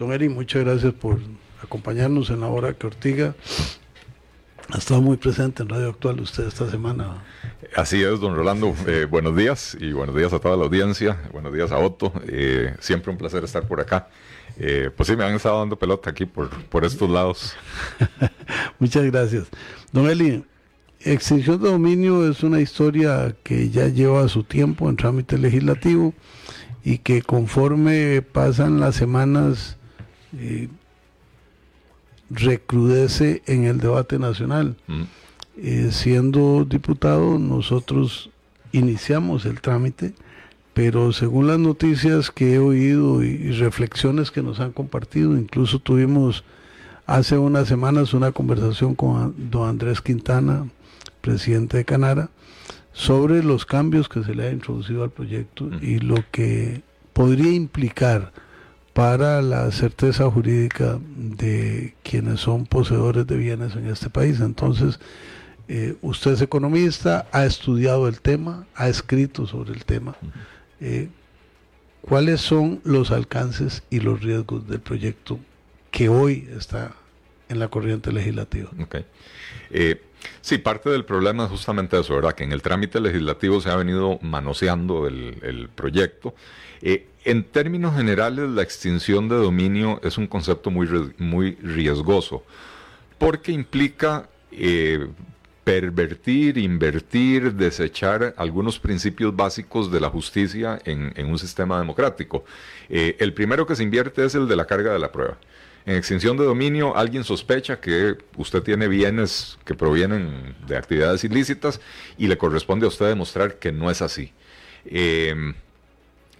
Don Eri, muchas gracias por acompañarnos en la hora que Ortiga ha estado muy presente en Radio Actual usted esta semana. Así es, don Rolando. Eh, buenos días y buenos días a toda la audiencia. Buenos días a Otto. Eh, siempre un placer estar por acá. Eh, pues sí, me han estado dando pelota aquí por, por estos lados. Muchas gracias. Don Eli, extinción de dominio es una historia que ya lleva su tiempo en trámite legislativo y que conforme pasan las semanas recrudece en el debate nacional. Mm. Eh, siendo diputado, nosotros iniciamos el trámite, pero según las noticias que he oído y, reflexiones que nos han compartido, incluso tuvimos hace unas semanas una conversación con don Andrés Quintana, presidente de Canara, sobre los cambios que se le ha introducido al proyecto mm. y lo que podría implicar para la certeza jurídica de quienes son poseedores de bienes en este país. Entonces, eh, usted es economista, ha estudiado el tema, ha escrito sobre el tema. Eh, ¿Cuáles son los alcances y los riesgos del proyecto que hoy está en la corriente legislativa? Okay. Eh, sí, parte del problema es justamente eso, ¿verdad? Que en el trámite legislativo se ha venido manoseando el, el proyecto. Eh, en términos generales, la extinción de dominio es un concepto muy, muy riesgoso, porque implica eh, pervertir, invertir, desechar algunos principios básicos de la justicia en, un sistema democrático. Eh, el primero que se invierte es el de la carga de la prueba. En extinción de dominio, alguien sospecha que usted tiene bienes que provienen de actividades ilícitas y le corresponde a usted demostrar que no es así. Eh,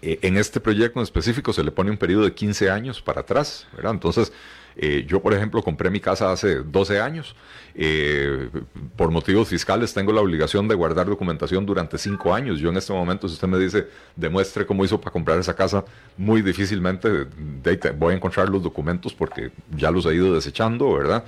en este proyecto en específico se le pone un periodo de 15 años para atrás, ¿verdad? Entonces, eh, yo, por ejemplo, compré mi casa hace 12 años. Eh, por motivos fiscales tengo la obligación de guardar documentación durante 5 años. Yo en este momento, si usted me dice, demuestre cómo hizo para comprar esa casa, muy difícilmente voy a encontrar los documentos porque ya los he ido desechando, ¿verdad?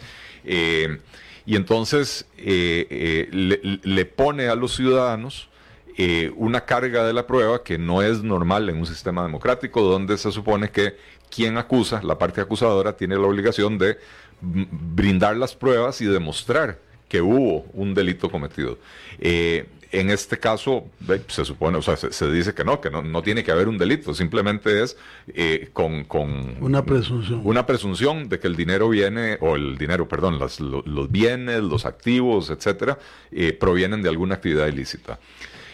y entonces le pone a los ciudadanos eh, una carga de la prueba que no es normal en un sistema democrático donde se supone que quien acusa, la parte acusadora, tiene la obligación de brindar las pruebas y demostrar que hubo un delito cometido. Eh, en este caso, se supone, o sea, se, dice que no, que no, tiene que haber un delito, simplemente es eh, con, una presunción. Una presunción de que el dinero viene, o el dinero, perdón, los, bienes, los activos, etcétera, provienen de alguna actividad ilícita.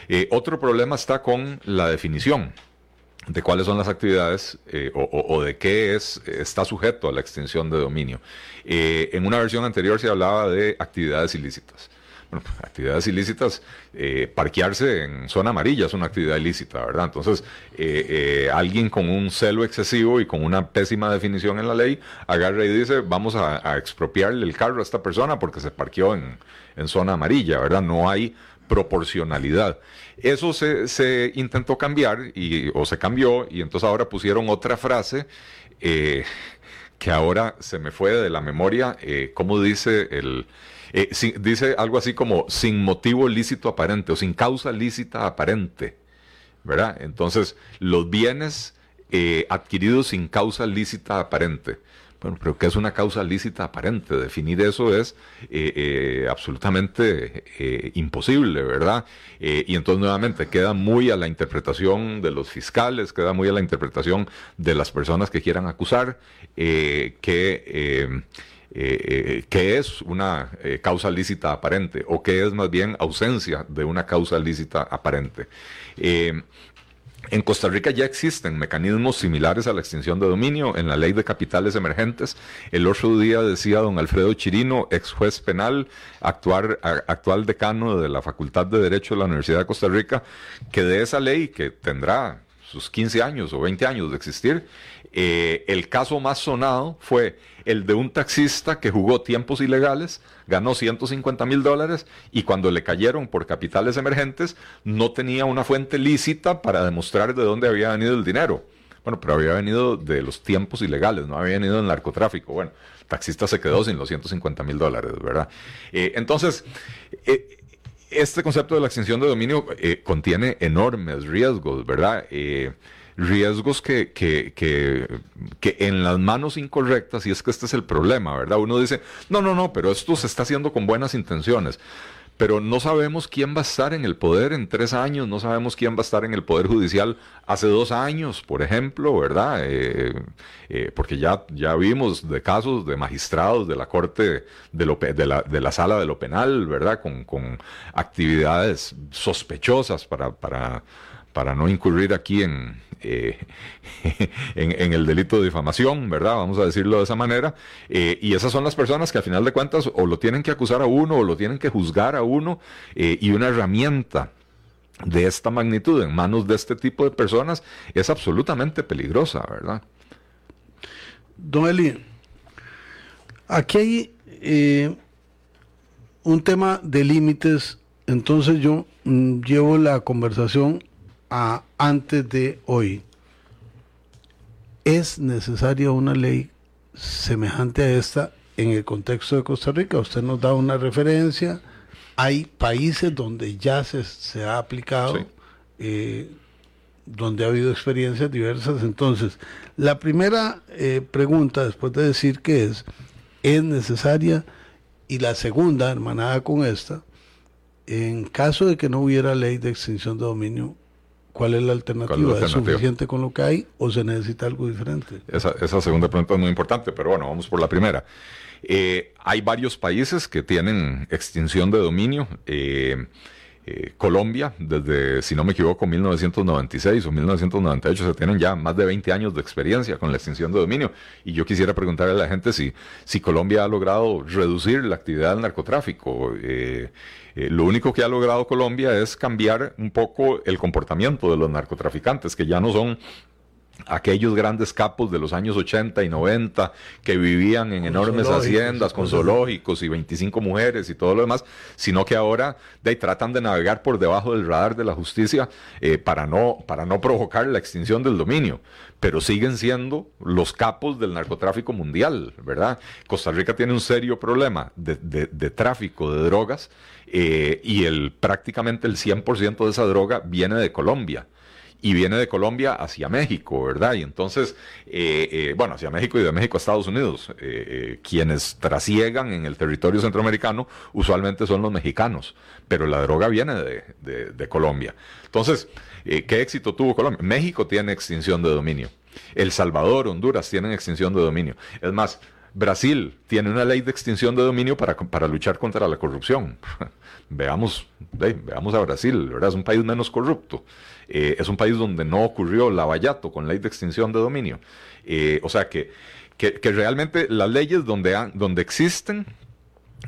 Eh, otro problema está con la definición de cuáles son las actividades eh, o, de qué es, está sujeto a la extinción de dominio. Eh, en una versión anterior se hablaba de actividades ilícitas. Bueno, actividades ilícitas, parquearse en zona amarilla es una actividad ilícita, ¿verdad? Entonces, alguien con un celo excesivo y con una pésima definición en la ley agarra y dice, vamos a, expropiarle el carro a esta persona porque se parqueó en, en zona amarilla, ¿verdad? No hay proporcionalidad. Eso se, intentó cambiar y, o se cambió y entonces ahora pusieron otra frase eh, que ahora se me fue de la memoria, eh, como dice el... Eh, dice algo así como sin motivo lícito aparente o sin causa lícita aparente, ¿verdad? Entonces, los bienes adquiridos sin causa lícita aparente. Bueno, pero que es una causa lícita aparente. Definir eso es eh, eh, absolutamente eh, imposible, ¿verdad? y entonces nuevamente queda muy a la interpretación de los fiscales, queda muy a la interpretación de las personas que quieran acusar que, que es una causa lícita aparente o que es más bien ausencia de una causa lícita aparente. En Costa Rica ya existen mecanismos similares a la extinción de dominio en la ley de capitales emergentes. El otro día decía don Alfredo Chirino, ex juez penal, actual, actual decano de la Facultad de Derecho de la Universidad de Costa Rica, que de esa ley que tendrá sus 15 años o 20 años de existir, eh, el caso más sonado fue el de un taxista que jugó tiempos ilegales, ganó 150 mil dólares y cuando le cayeron por capitales emergentes no tenía una fuente lícita para demostrar de dónde había venido el dinero. Bueno, pero había venido de los tiempos ilegales, no había venido del narcotráfico. Bueno, el taxista se quedó sin los 150 mil dólares, ¿verdad? Eh, entonces, eh, este concepto de la extinción de dominio contiene enormes riesgos, ¿verdad? Riesgos que, que, que, que, en las manos incorrectas, y es que este es el problema, ¿verdad? Uno dice, no, no, no, pero esto se está haciendo con buenas intenciones pero no sabemos quién va a estar en el poder en tres años, no sabemos quién va a estar en el poder judicial hace dos años, por ejemplo, ¿verdad? Eh, eh, porque ya, ya vimos de casos de magistrados de la Corte de, lo, de, la, de la Sala de lo Penal, ¿verdad? Con, con actividades sospechosas para, para para no incurrir aquí en, eh, en, el delito de difamación, ¿verdad? Vamos a decirlo de esa manera. Eh, y esas son las personas que a final de cuentas o lo tienen que acusar a uno o lo tienen que juzgar a uno eh, y una herramienta de esta magnitud en manos de este tipo de personas es absolutamente peligrosa, ¿verdad? Don Eli, aquí hay un tema de límites, entonces yo mm, llevo la conversación a antes de hoy. ¿Es necesaria una ley semejante a esta en el contexto de Costa Rica? Usted nos da una referencia. Hay países donde ya se, se ha aplicado, eh, donde ha habido experiencias diversas. Entonces, la primera eh, pregunta, después de decir que es, ¿es necesaria? Y la segunda, hermanada con esta, en caso de que no hubiera ley de extinción de dominio, ¿Cuál es la alternativa? ¿Es, suficiente con lo que hay o se necesita algo diferente? Esa, segunda pregunta es muy importante, pero bueno, vamos por la primera. Eh, hay varios países que tienen extinción de dominio. Eh, eh, Colombia, desde, si no me equivoco, 1996 o 1998, se tienen ya más de 20 años de experiencia con la extinción de dominio. Y yo quisiera preguntarle a la gente si, si Colombia ha logrado reducir la actividad del narcotráfico. Eh, lo único que ha logrado Colombia es cambiar un poco el comportamiento de los narcotraficantes, que ya no son aquellos grandes capos de los años 80 y 90 que vivían en enormes haciendas con zoológicos y 25 mujeres y todo lo demás, sino que ahora de, tratan de navegar por debajo del radar de la justicia eh, para, no, para no provocar la extinción del dominio, pero siguen siendo los capos del narcotráfico mundial, ¿verdad? Costa Rica tiene un serio problema de, de tráfico de drogas eh, y el, prácticamente el 100% de esa droga viene de Colombia y viene de Colombia hacia México, ¿verdad? Y entonces, eh, eh, bueno, hacia México y de México a Estados Unidos. quienes trasiegan en el territorio centroamericano usualmente son los mexicanos, pero la droga viene de, de Colombia. Entonces, ¿qué éxito tuvo Colombia? México tiene extinción de dominio. El Salvador, Honduras tienen extinción de dominio. Es más, Brasil tiene una ley de extinción de dominio para, para luchar contra la corrupción. veamos, veamos a Brasil, ¿verdad? Es un país menos corrupto. Eh, es un país donde no ocurrió lavallato con ley de extinción de dominio. Eh, o sea que, que, realmente las leyes donde, han, donde existen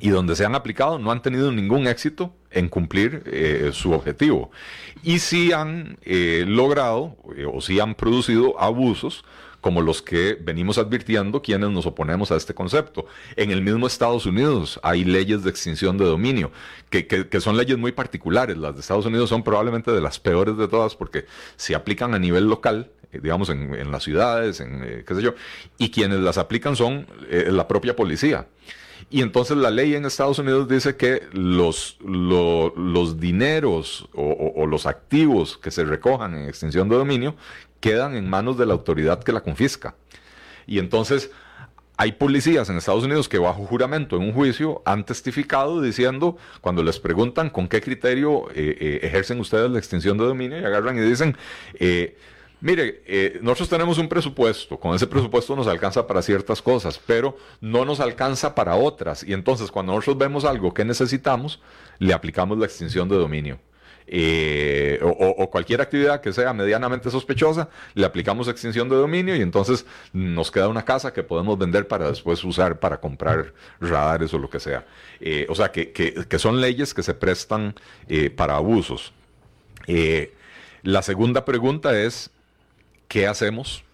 y donde se han aplicado no han tenido ningún éxito en cumplir eh, su objetivo. Y sí han logrado o sí han producido abusos como los que venimos advirtiendo quienes nos oponemos a este concepto. En el mismo Estados Unidos hay leyes de extinción de dominio, que, que, son leyes muy particulares. Las de Estados Unidos son probablemente de las peores de todas porque se aplican a nivel local, eh, digamos, en, las ciudades, en eh, qué sé yo, y quienes las aplican son eh, la propia policía. Y entonces la ley en Estados Unidos dice que los, los dineros o, los activos que se recojan en extinción de dominio quedan en manos de la autoridad que la confisca. Y entonces hay policías en Estados Unidos que bajo juramento en un juicio han testificado diciendo, cuando les preguntan con qué criterio eh, eh, ejercen ustedes la extinción de dominio, y agarran y dicen, eh, mire, nosotros tenemos un presupuesto, con ese presupuesto nos alcanza para ciertas cosas, pero no nos alcanza para otras. Y entonces cuando nosotros vemos algo que necesitamos, le aplicamos la extinción de dominio. Eh, o, cualquier actividad que sea medianamente sospechosa, le aplicamos extinción de dominio y entonces nos queda una casa que podemos vender para después usar para comprar radares o lo que sea. Eh, o sea, que, son leyes que se prestan eh, para abusos. la segunda pregunta es, ¿qué hacemos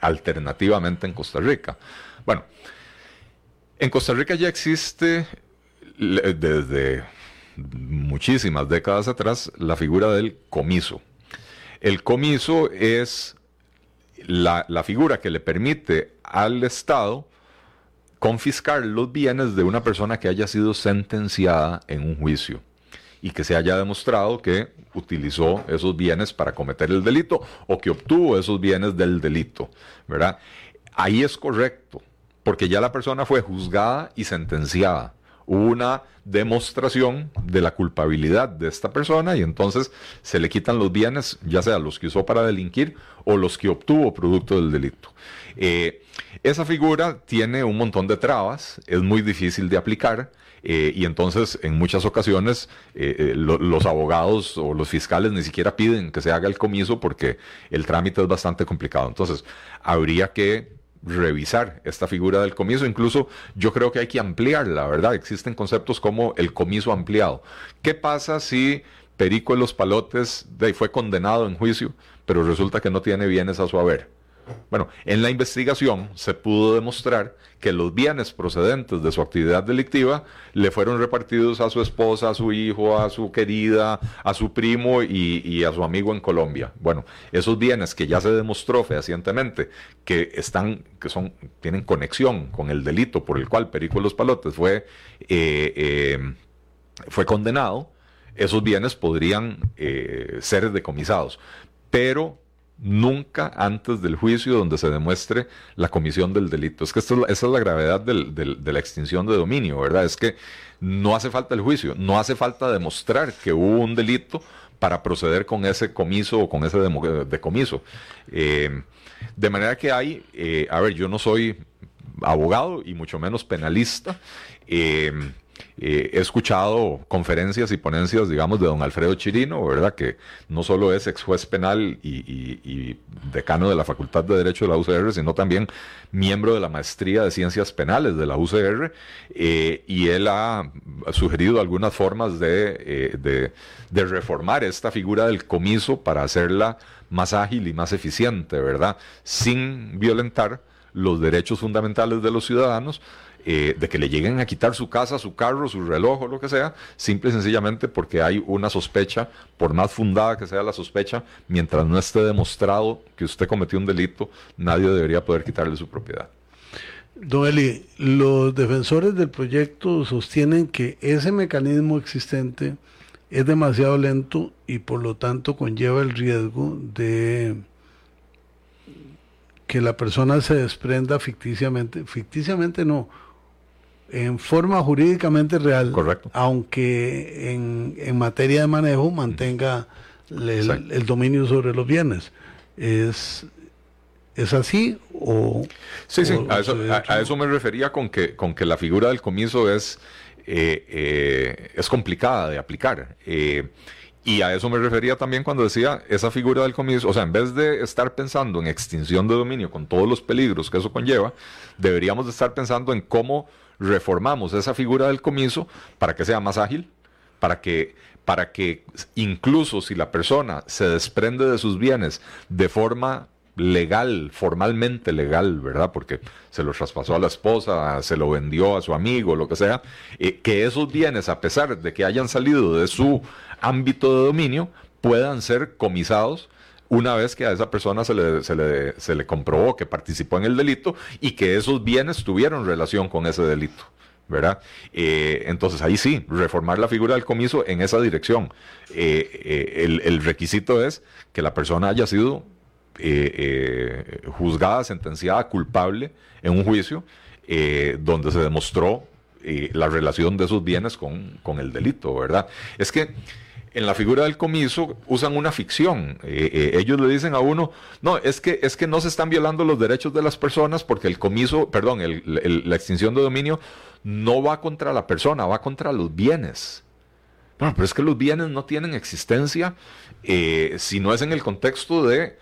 alternativamente en Costa Rica? Bueno, en Costa Rica ya existe desde muchísimas décadas atrás la figura del comiso. El comiso es la, figura que le permite al Estado confiscar los bienes de una persona que haya sido sentenciada en un juicio. Y que se haya demostrado que utilizó esos bienes para cometer el delito o que obtuvo esos bienes del delito, ¿verdad? Ahí es correcto, porque ya la persona fue juzgada y sentenciada. Hubo una demostración de la culpabilidad de esta persona y entonces se le quitan los bienes, ya sea los que usó para delinquir o los que obtuvo producto del delito. Eh, esa figura tiene un montón de trabas, es muy difícil de aplicar. Eh, y entonces en muchas ocasiones eh, los abogados o los fiscales ni siquiera piden que se haga el comiso porque el trámite es bastante complicado. Entonces habría que revisar esta figura del comiso. Incluso yo creo que hay que ampliarla, ¿verdad? Existen conceptos como el comiso ampliado. ¿Qué pasa si Perico de los Palotes fue condenado en juicio, pero resulta que no tiene bienes a su haber? Bueno, en la investigación se pudo demostrar que los bienes procedentes de su actividad delictiva le fueron repartidos a su esposa, a su hijo, a su querida, a su primo y, a su amigo en Colombia. Bueno, esos bienes que ya se demostró fehacientemente que están, que son, tienen conexión con el delito por el cual Perico los Palotes fue, eh, eh, fue condenado, esos bienes podrían eh, ser decomisados. Pero nunca antes del juicio donde se demuestre la comisión del delito. Es que esa es la gravedad de la extinción de dominio, ¿verdad? Es que no hace falta el juicio, no hace falta demostrar que hubo un delito para proceder con ese comiso o con ese decomiso. Eh, de manera que hay, eh, a ver, yo no soy abogado y mucho menos penalista. Eh, eh, he escuchado conferencias y ponencias, digamos, de don Alfredo Chirino, ¿verdad? Que no solo es ex juez penal y, decano de la Facultad de Derecho de la UCR, sino también miembro de la Maestría de Ciencias Penales de la UCR, eh, y él ha sugerido algunas formas de, eh, de reformar esta figura del comiso para hacerla más ágil y más eficiente, ¿verdad? Sin violentar los derechos fundamentales de los ciudadanos, eh, de que le lleguen a quitar su casa, su carro, su reloj o lo que sea, simple y sencillamente porque hay una sospecha, por más fundada que sea la sospecha, mientras no esté demostrado que usted cometió un delito, nadie debería poder quitarle su propiedad. Don Eli, los defensores del proyecto sostienen que ese mecanismo existente es demasiado lento y por lo tanto conlleva el riesgo de que la persona se desprenda ficticiamente, ficticiamente no, en forma jurídicamente real, Correcto. aunque en, materia de manejo mantenga el, dominio sobre los bienes. ¿Es, es así o...? Sí, sí, a, eso, me refería con que, con que la figura del comiso es, eh, eh, es complicada de aplicar. Eh, y a eso me refería también cuando decía esa figura del comiso, o sea, en vez de estar pensando en extinción de dominio con todos los peligros que eso conlleva, deberíamos de estar pensando en cómo reformamos esa figura del comiso para que sea más ágil, para que, para que incluso si la persona se desprende de sus bienes de forma legal, formalmente legal, ¿verdad? Porque se lo traspasó a la esposa, se lo vendió a su amigo, lo que sea, eh, que esos bienes, a pesar de que hayan salido de su ámbito de dominio, puedan ser comisados una vez que a esa persona se le, se le, se le comprobó que participó en el delito y que esos bienes tuvieron relación con ese delito. ¿verdad? Eh, entonces ahí sí, reformar la figura del comiso en esa dirección. Eh, eh, el, requisito es que la persona haya sido juzgada, sentenciada, culpable en un juicio donde se demostró la relación de esos bienes con, con el delito, ¿verdad? Es que en la figura del comiso usan una ficción. Eh, eh, ellos le dicen a uno, no, es que, es que no se están violando los derechos de las personas porque el comiso, perdón, la extinción de dominio no va contra la persona, va contra los bienes. Bueno, pero es que los bienes no tienen existencia eh, si no es en el contexto de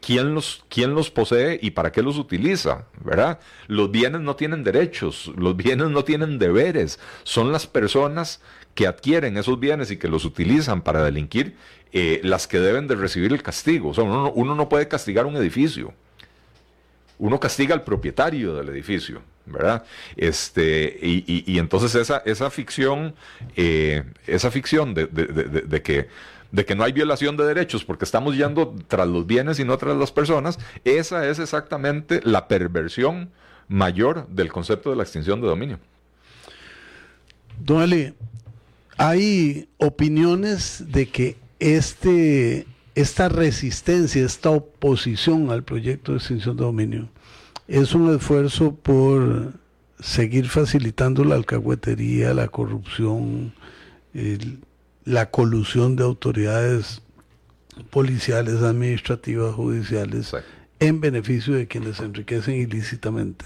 quién, los, quién los posee y para qué los utiliza, ¿verdad? Los bienes no tienen derechos, los bienes no tienen deberes, son las personas que adquieren esos bienes y que los utilizan para delinquir, eh, las que deben de recibir el castigo. O sea, uno, no puede castigar un edificio. Uno castiga al propietario del edificio, ¿verdad? Este, y, entonces esa, esa ficción, eh, esa ficción de, que de que no hay violación de derechos porque estamos yendo tras los bienes y no tras las personas, esa es exactamente la perversión mayor del concepto de la extinción de dominio. Don hay opiniones de que este, esta resistencia, esta oposición al proyecto de extinción de dominio es un esfuerzo por seguir facilitando la alcahuetería, la corrupción, la colusión de autoridades policiales, administrativas, judiciales, en beneficio de quienes se enriquecen ilícitamente.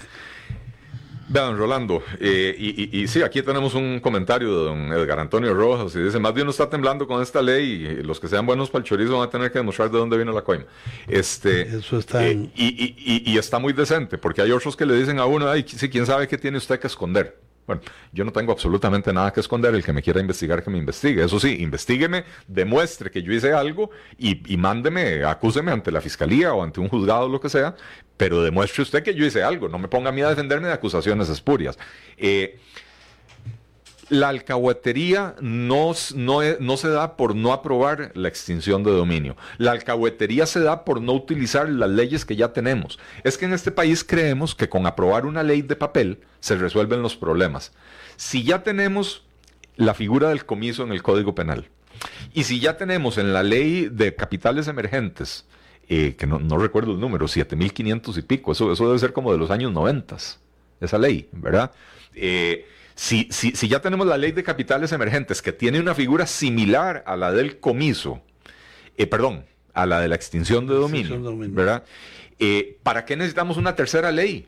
Vean, Rolando, eh, y, y, sí, aquí tenemos un comentario de don Edgar Antonio Rojas, y dice, más bien uno está temblando con esta ley, y los que sean buenos para el chorizo van a tener que demostrar de dónde vino la coima. Este, Eso está eh, y, y, está muy decente, porque hay otros que le dicen a uno, ay, sí, quién sabe qué tiene usted que esconder. Bueno, yo no tengo absolutamente nada que esconder. El que me quiera investigar, que me investigue. Eso sí, investigueme, demuestre que yo hice algo y, mándeme, acúseme ante la fiscalía o ante un juzgado, lo que sea, pero demuestre usted que yo hice algo. No me ponga a mí a defenderme de acusaciones espurias. Eh, la alcahuetería no, no, se da por no aprobar la extinción de dominio. La alcahuetería se da por no utilizar las leyes que ya tenemos. Es que en este país creemos que con aprobar una ley de papel se resuelven los problemas. Si ya tenemos la figura del comiso en el Código Penal, y si ya tenemos en la ley de capitales emergentes, eh, que no, recuerdo el número, 7.500 y pico, eso, eso debe ser como de los años 90, esa ley, ¿verdad? Eh, si, ya tenemos la ley de capitales emergentes que tiene una figura similar a la del comiso, eh, perdón, a la de la extinción de dominio, ¿verdad? Eh, ¿Para qué necesitamos una tercera ley?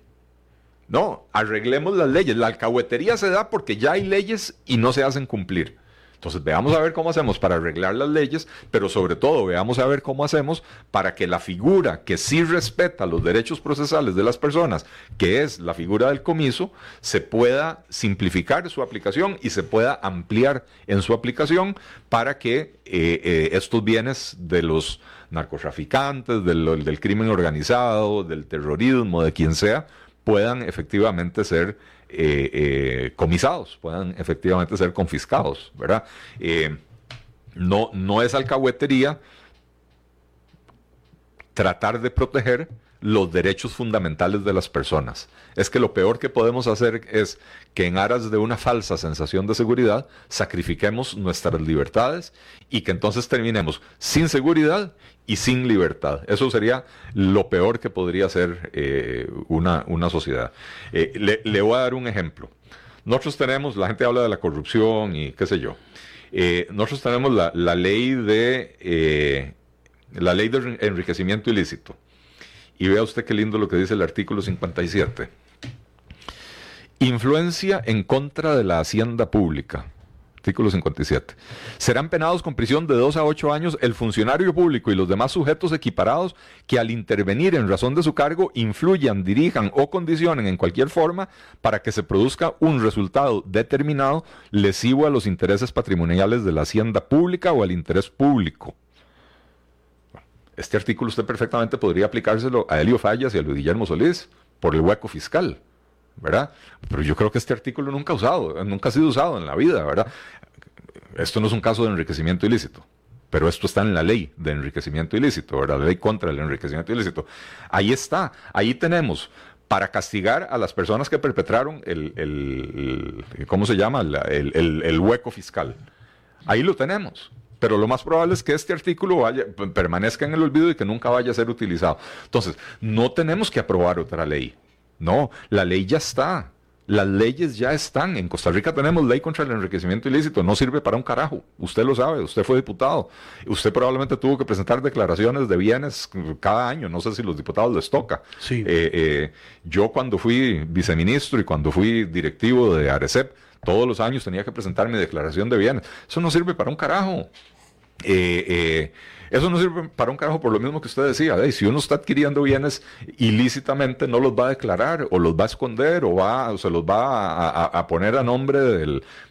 No, arreglemos las leyes. La alcahuetería se da porque ya hay leyes y no se hacen cumplir. Entonces veamos a ver cómo hacemos para arreglar las leyes, pero sobre todo veamos a ver cómo hacemos para que la figura que sí respeta los derechos procesales de las personas, que es la figura del comiso, se pueda simplificar su aplicación y se pueda ampliar en su aplicación para que eh, eh, estos bienes de los narcotraficantes, del, del crimen organizado, del terrorismo, de quien sea, puedan efectivamente ser eh, eh, comisados, puedan efectivamente ser confiscados, ¿verdad? Eh, no, no es alcahuetería tratar de proteger los derechos fundamentales de las personas. Es que lo peor que podemos hacer es que en aras de una falsa sensación de seguridad sacrifiquemos nuestras libertades y que entonces terminemos sin seguridad y sin libertad. Eso sería lo peor que podría ser eh, una, una, sociedad. Eh, le, voy a dar un ejemplo. Nosotros tenemos, la gente habla de la corrupción y qué sé yo. Eh, nosotros tenemos la, la ley de la ley de enriquecimiento ilícito. Y vea usted qué lindo lo que dice el artículo 57. Influencia en contra de la hacienda pública. Artículo 57. Serán penados con prisión de 2 a 8 años el funcionario público y los demás sujetos equiparados que al intervenir en razón de su cargo influyan, dirijan o condicionen en cualquier forma para que se produzca un resultado determinado lesivo a los intereses patrimoniales de la hacienda pública o al interés público este artículo usted perfectamente podría aplicárselo a Elio Fallas y a Luis Guillermo Solís por el hueco fiscal, ¿verdad? Pero yo creo que este artículo nunca ha usado, nunca ha sido usado en la vida, ¿verdad? Esto no es un caso de enriquecimiento ilícito, pero esto está en la ley de enriquecimiento ilícito, ¿verdad? La ley contra el enriquecimiento ilícito. Ahí está, ahí tenemos para castigar a las personas que perpetraron el, ¿cómo se llama? el hueco fiscal. Ahí lo tenemos pero lo más probable es que este artículo vaya, permanezca en el olvido y que nunca vaya a ser utilizado. Entonces, no tenemos que aprobar otra ley. No, la ley ya está. Las leyes ya están. En Costa Rica tenemos ley contra el enriquecimiento ilícito. No sirve para un carajo. Usted lo sabe. Usted fue diputado. Usted probablemente tuvo que presentar declaraciones de bienes cada año. No sé si los diputados les toca. Sí. Eh, eh, yo cuando fui viceministro y cuando fui directivo de Arecep, todos los años tenía que presentar mi declaración de bienes. Eso no sirve para un carajo. Eh, eh, eso no sirve para un carajo por lo mismo que usted decía. si uno está adquiriendo bienes ilícitamente, no los va a declarar o los va a esconder o, va, se los va a, poner a nombre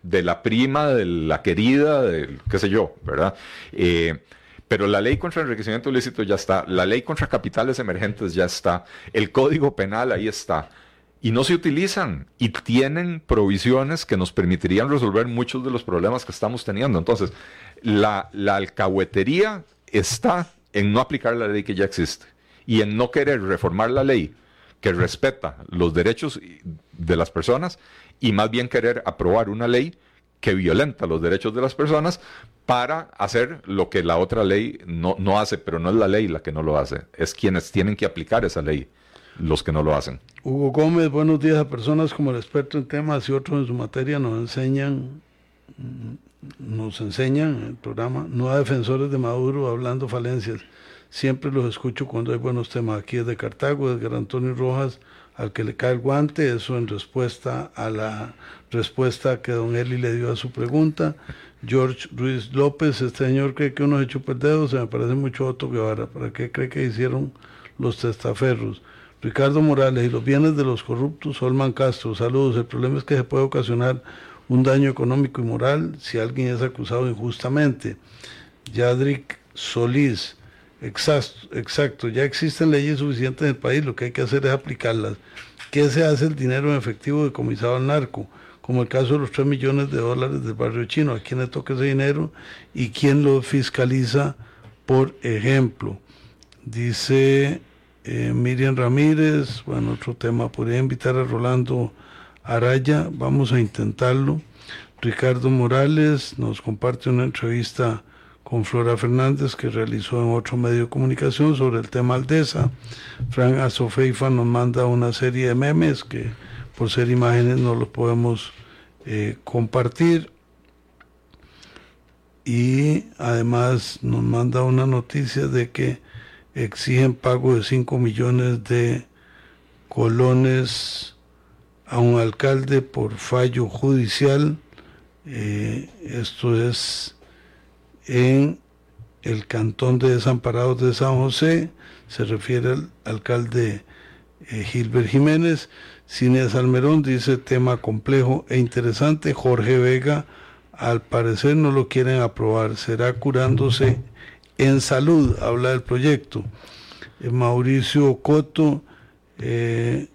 de la prima, de la querida, del qué sé yo, ¿verdad? Eh, pero la ley contra enriquecimiento ilícito ya está, la ley contra capitales emergentes ya está, el código penal ahí está y no se utilizan y tienen provisiones que nos permitirían resolver muchos de los problemas que estamos teniendo. Entonces, la, alcahuetería está en no aplicar la ley que ya existe y en no querer reformar la ley que respeta los derechos de las personas y más bien querer aprobar una ley que violenta los derechos de las personas para hacer lo que la otra ley no, no hace, pero no es la ley la que no lo hace, es quienes tienen que aplicar esa ley los que no lo hacen. Hugo Gómez, buenos días a personas como el experto en temas y otros en su materia nos enseñan, nos enseñan el programa, no a defensores de Maduro hablando falencias. Siempre los escucho cuando hay buenos temas. Aquí es de Cartago, Edgar Antonio Rojas, al que le cae el guante, eso en respuesta a la respuesta que don Eli le dio a su pregunta. George Ruiz López, este señor cree que uno se chupa el dedo, se me parece mucho Otto Guevara. ¿Para qué cree que hicieron los testaferros? Ricardo Morales y los bienes de los corruptos, Solman Castro, saludos. El problema es que se puede ocasionar un daño económico y moral si alguien es acusado injustamente. Yadric Solís, exacto, exacto, ya existen leyes suficientes en el país, lo que hay que hacer es aplicarlas. ¿Qué se hace el dinero en efectivo decomisado al narco? Como el caso de los 3 millones de dólares del barrio chino, ¿a quién le toca ese dinero y quién lo fiscaliza, por ejemplo? Dice eh, Miriam Ramírez, bueno, otro tema, podría invitar a Rolando Araya, vamos a intentarlo. Ricardo Morales nos comparte una entrevista con Flora Fernández que realizó en otro medio de comunicación sobre el tema Aldesa. Frank Azofeifa nos manda una serie de memes que por ser imágenes no los podemos eh, compartir. Y además nos manda una noticia de que exigen pago de 5 millones de colones a un alcalde por fallo judicial. Eh, esto es en el cantón de desamparados de San José, se refiere al alcalde eh, Gilbert Jiménez. Cine Salmerón dice tema complejo e interesante. Jorge Vega, al parecer no lo quieren aprobar, será curándose en salud, habla del proyecto. Eh, Mauricio Coto, eh,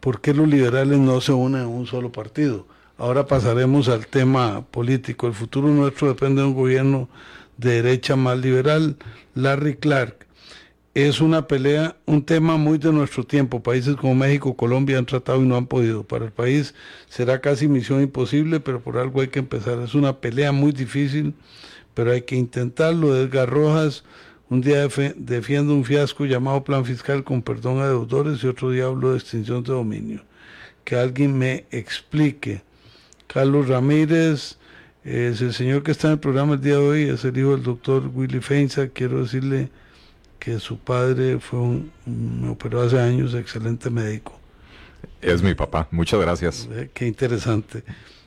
¿por qué los liberales no se unen a un solo partido? Ahora pasaremos al tema político. El futuro nuestro depende de un gobierno de derecha más liberal. Larry Clark, es una pelea, un tema muy de nuestro tiempo. Países como México, Colombia han tratado y no han podido. Para el país será casi misión imposible, pero por algo hay que empezar. Es una pelea muy difícil pero hay que intentarlo. Edgar Rojas un día defiende un fiasco llamado plan fiscal con perdón a deudores y otro día hablo de extinción de dominio. Que alguien me explique. Carlos Ramírez, es el señor que está en el programa el día de hoy, es el hijo del doctor Willy Feinza. Quiero decirle que su padre fue un, me operó hace años, excelente médico. Es mi papá, muchas gracias. Qué interesante.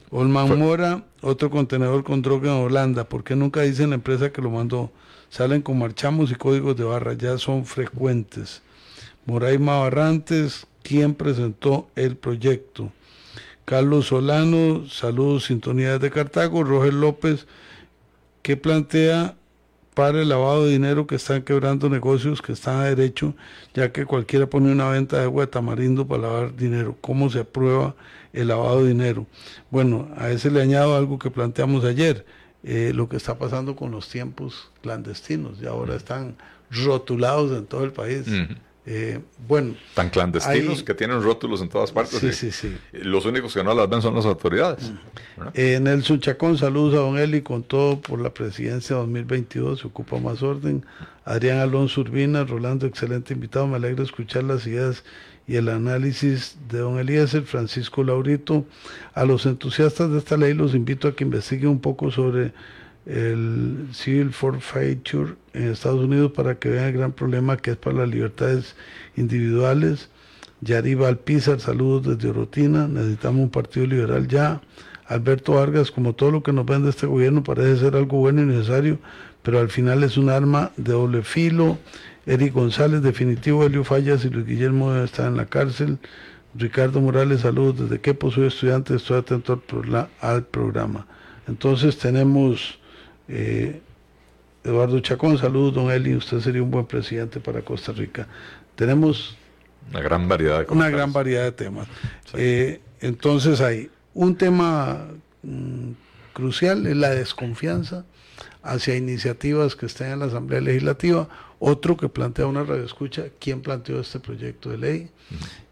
Olman Mora, otro contenedor con droga en Holanda. ¿Por qué nunca dicen la empresa que lo mandó? Salen con marchamos y códigos de barra, ya son frecuentes. Moraima Barrantes, ¿quién presentó el proyecto? Carlos Solano, saludos, sintonía de Cartago. Roger López, ¿qué plantea para el lavado de dinero que están quebrando negocios que están a derecho, ya que cualquiera pone una venta de agua de tamarindo para lavar dinero. ¿Cómo se aprueba el lavado de dinero? Bueno, a ese le añado algo que planteamos ayer, eh, lo que está pasando con los tiempos clandestinos, y ahora están rotulados en todo el país. Eh, bueno. Tan clandestinos que tienen rótulos en todas partes. Sí, sí, sí. Los únicos que no las ven son las autoridades. En el Chacón, saludos a don Eli con todo por la presidencia 2022, se ocupa más orden. Adrián Alonso Urbina, Rolando, excelente invitado, me alegra escuchar las ideas y el análisis de don Eliezer, Francisco Laurito. A los entusiastas de esta ley los invito a que investiguen un poco sobre el Civil Forfeiture en Estados Unidos para que vean el gran problema que es para las libertades individuales. Yariba Alpizar, saludos desde Orotina, necesitamos un partido liberal ya. Alberto Vargas, como todo lo que nos vende este gobierno, parece ser algo bueno y necesario, pero al final es un arma de doble filo. Eric González, definitivo, Helio Fallas y Luis Guillermo están en la cárcel. Ricardo Morales, saludos desde Quepo, soy estudiante, estoy atento al programa. Entonces tenemos eh, Eduardo Chacón, saludos, don Eli, usted sería un buen presidente para Costa Rica. Tenemos una gran variedad de, una gran variedad de temas. Eh, entonces hay un tema mm, crucial, es la desconfianza hacia iniciativas que estén en la Asamblea Legislativa. Otro que plantea una radioescucha, ¿quién planteó este proyecto de ley?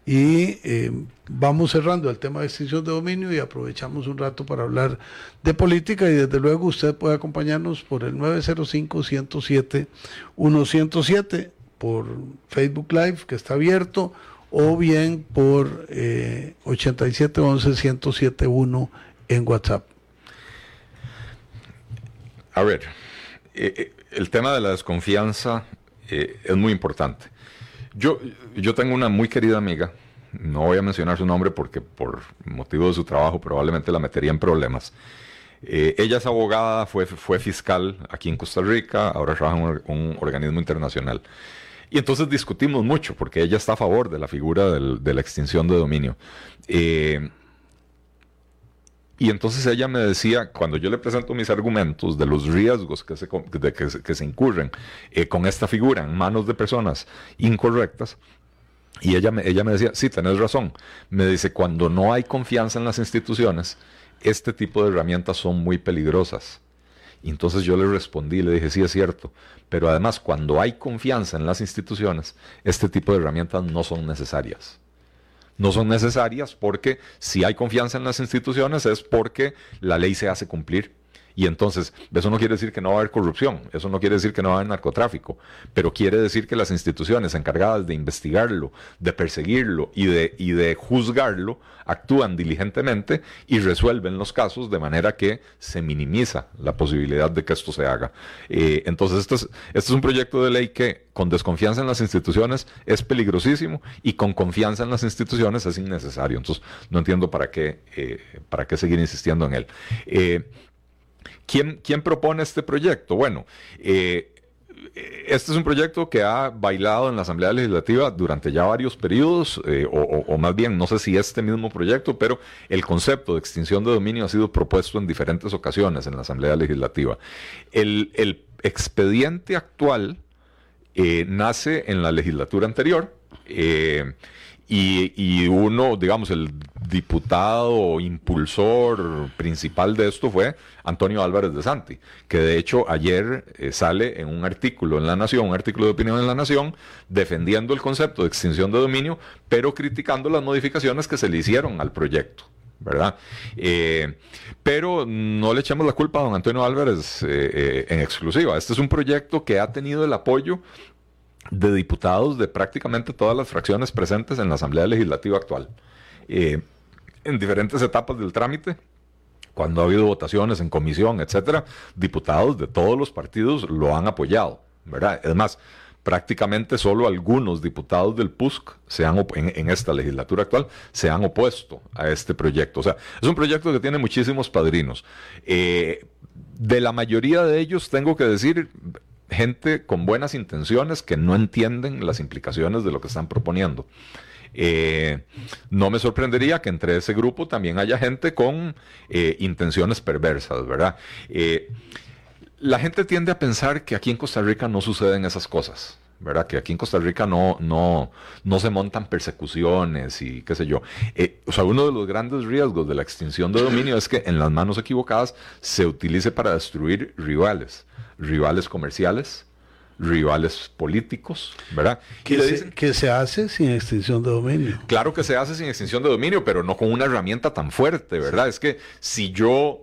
Y eh, vamos cerrando el tema de extinción de dominio y aprovechamos un rato para hablar de política y desde luego usted puede acompañarnos por el 905-107-1107 por Facebook Live que está abierto o bien por eh, 8711-1071 en WhatsApp. A ver, eh, eh, el tema de la desconfianza es muy importante. Yo, yo tengo una muy querida amiga, no voy a mencionar su nombre porque por motivo de su trabajo probablemente la metería en problemas. ella es abogada, fue, fue fiscal aquí en Costa Rica, ahora trabaja en un, organismo internacional. Y entonces discutimos mucho, porque ella está a favor de la figura del, de la extinción de dominio. Y entonces ella me decía, cuando yo le presento mis argumentos de los riesgos que se, que, se incurren eh, con esta figura en manos de personas incorrectas, y ella me, ella me decía, sí, tenés razón. Me dice, cuando no hay confianza en las instituciones, este tipo de herramientas son muy peligrosas. Entonces yo le respondí, le dije, sí es cierto, pero además cuando hay confianza en las instituciones, este tipo de herramientas no son necesarias no son necesarias porque si hay confianza en las instituciones es porque la ley se hace cumplir. Y entonces, eso no quiere decir que no va a haber corrupción, eso no quiere decir que no va a haber narcotráfico, pero quiere decir que las instituciones encargadas de investigarlo, de perseguirlo y de, y de juzgarlo actúan diligentemente y resuelven los casos de manera que se minimiza la posibilidad de que esto se haga. Eh, entonces, este es, es un proyecto de ley que con desconfianza en las instituciones es peligrosísimo y con confianza en las instituciones es innecesario. Entonces, no entiendo para qué, eh, para qué seguir insistiendo en él. Eh, ¿Quién, propone este proyecto? Bueno, eh, este es un proyecto que ha bailado en la Asamblea Legislativa durante ya varios periodos, eh, o, más bien, no sé si este mismo proyecto, pero el concepto de extinción de dominio ha sido propuesto en diferentes ocasiones en la Asamblea Legislativa. El, expediente actual eh, nace en la legislatura anterior. Y, uno, digamos, el diputado impulsor principal de esto fue Antonio Álvarez de Santi, que de hecho ayer eh, sale en un artículo en La Nación, un artículo de opinión en La Nación, defendiendo el concepto de extinción de dominio, pero criticando las modificaciones que se le hicieron al proyecto. ¿verdad? Eh, pero no le echamos la culpa a don Antonio Álvarez eh, en exclusiva. Este es un proyecto que ha tenido el apoyo de diputados de prácticamente todas las fracciones presentes en la Asamblea Legislativa actual. Eh, en diferentes etapas del trámite, cuando ha habido votaciones en comisión, etcétera, diputados de todos los partidos lo han apoyado, ¿verdad? Además, prácticamente solo algunos diputados del PUSC se han, en, esta legislatura actual se han opuesto a este proyecto. O sea, es un proyecto que tiene muchísimos padrinos. Eh, de la mayoría de ellos, tengo que decir, gente con buenas intenciones que no entienden las implicaciones de lo que están proponiendo. Eh, no me sorprendería que entre ese grupo también haya gente con eh, intenciones perversas, ¿verdad? Eh, la gente tiende a pensar que aquí en Costa Rica no suceden esas cosas. ¿verdad? Que aquí en Costa Rica no, no, no se montan persecuciones y qué sé yo. o sea, uno de los grandes riesgos de la extinción de dominio es que en las manos equivocadas se utilice para destruir rivales rivales comerciales, rivales políticos, ¿verdad? Que, se, que se hace sin extinción de dominio. Claro que se hace sin extinción de dominio, pero no con una herramienta tan fuerte, ¿verdad? Es que si yo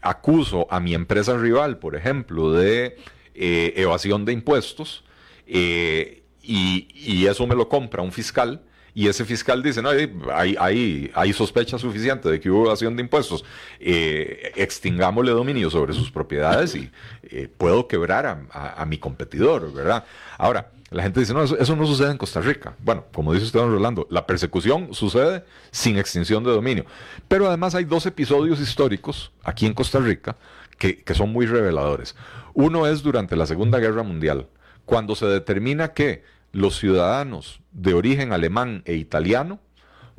acuso a mi empresa rival, por ejemplo, de eh, evasión de impuestos, eh, y, y, eso me lo compra un fiscal, y ese fiscal dice, no, hay, hay, hay sospecha suficiente de que hubo evasión de impuestos, eh, extingámosle dominio sobre sus propiedades y eh, puedo quebrar a, mi competidor, ¿verdad? Ahora, la gente dice, no, eso, no sucede en Costa Rica. Bueno, como dice usted, don Rolando, la persecución sucede sin extinción de dominio. Pero además hay dos episodios históricos aquí en Costa Rica que son muy reveladores. Uno es durante la Segunda Guerra Mundial, cuando se determina que los ciudadanos de origen alemán e italiano,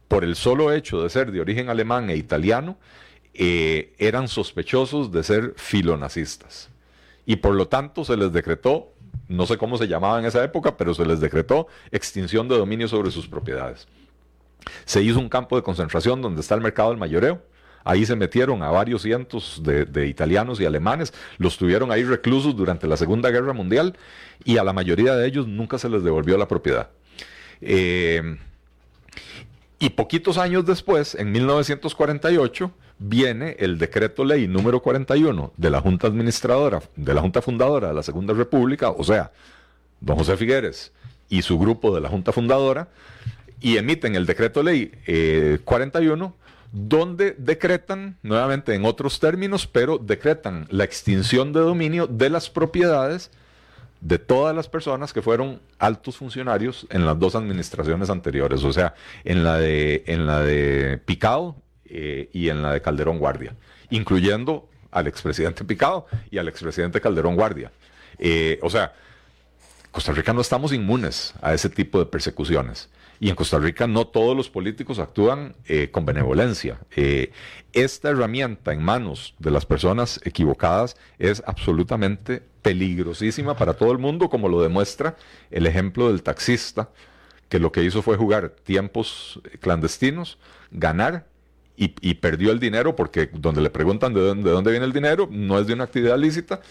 por el solo hecho de ser de origen alemán e italiano, eh, eran sospechosos de ser filonazistas. Y por lo tanto se les decretó, no sé cómo se llamaba en esa época, pero se les decretó extinción de dominio sobre sus propiedades. Se hizo un campo de concentración donde está el mercado del mayoreo Ahí se metieron a varios cientos de, italianos y alemanes, los tuvieron ahí reclusos durante la Segunda Guerra Mundial y a la mayoría de ellos nunca se les devolvió la propiedad. Eh, Y poquitos años después, en 1948, viene el decreto ley número 41 de la Junta Administradora, de la Junta Fundadora de la Segunda República, o sea, don José Figueres y su grupo de la Junta Fundadora, y emiten el decreto ley 41, eh, donde decretan, nuevamente en otros términos, pero decretan la extinción de dominio de las propiedades de todas las personas que fueron altos funcionarios en las dos administraciones anteriores, o sea, en la de, en la de Picado eh, y en la de Calderón Guardia, incluyendo al expresidente Picado y al expresidente Calderón Guardia. Eh, o sea, Costa Rica no estamos inmunes a ese tipo de persecuciones. Y en Costa Rica no todos los políticos actúan eh, con benevolencia. esta herramienta en manos de las personas equivocadas es absolutamente peligrosísima para todo el mundo, como lo demuestra el ejemplo del taxista, que lo que hizo fue jugar tiempos clandestinos, ganar y, perdió el dinero, porque donde le preguntan de dónde viene el dinero, no es de una actividad lícita,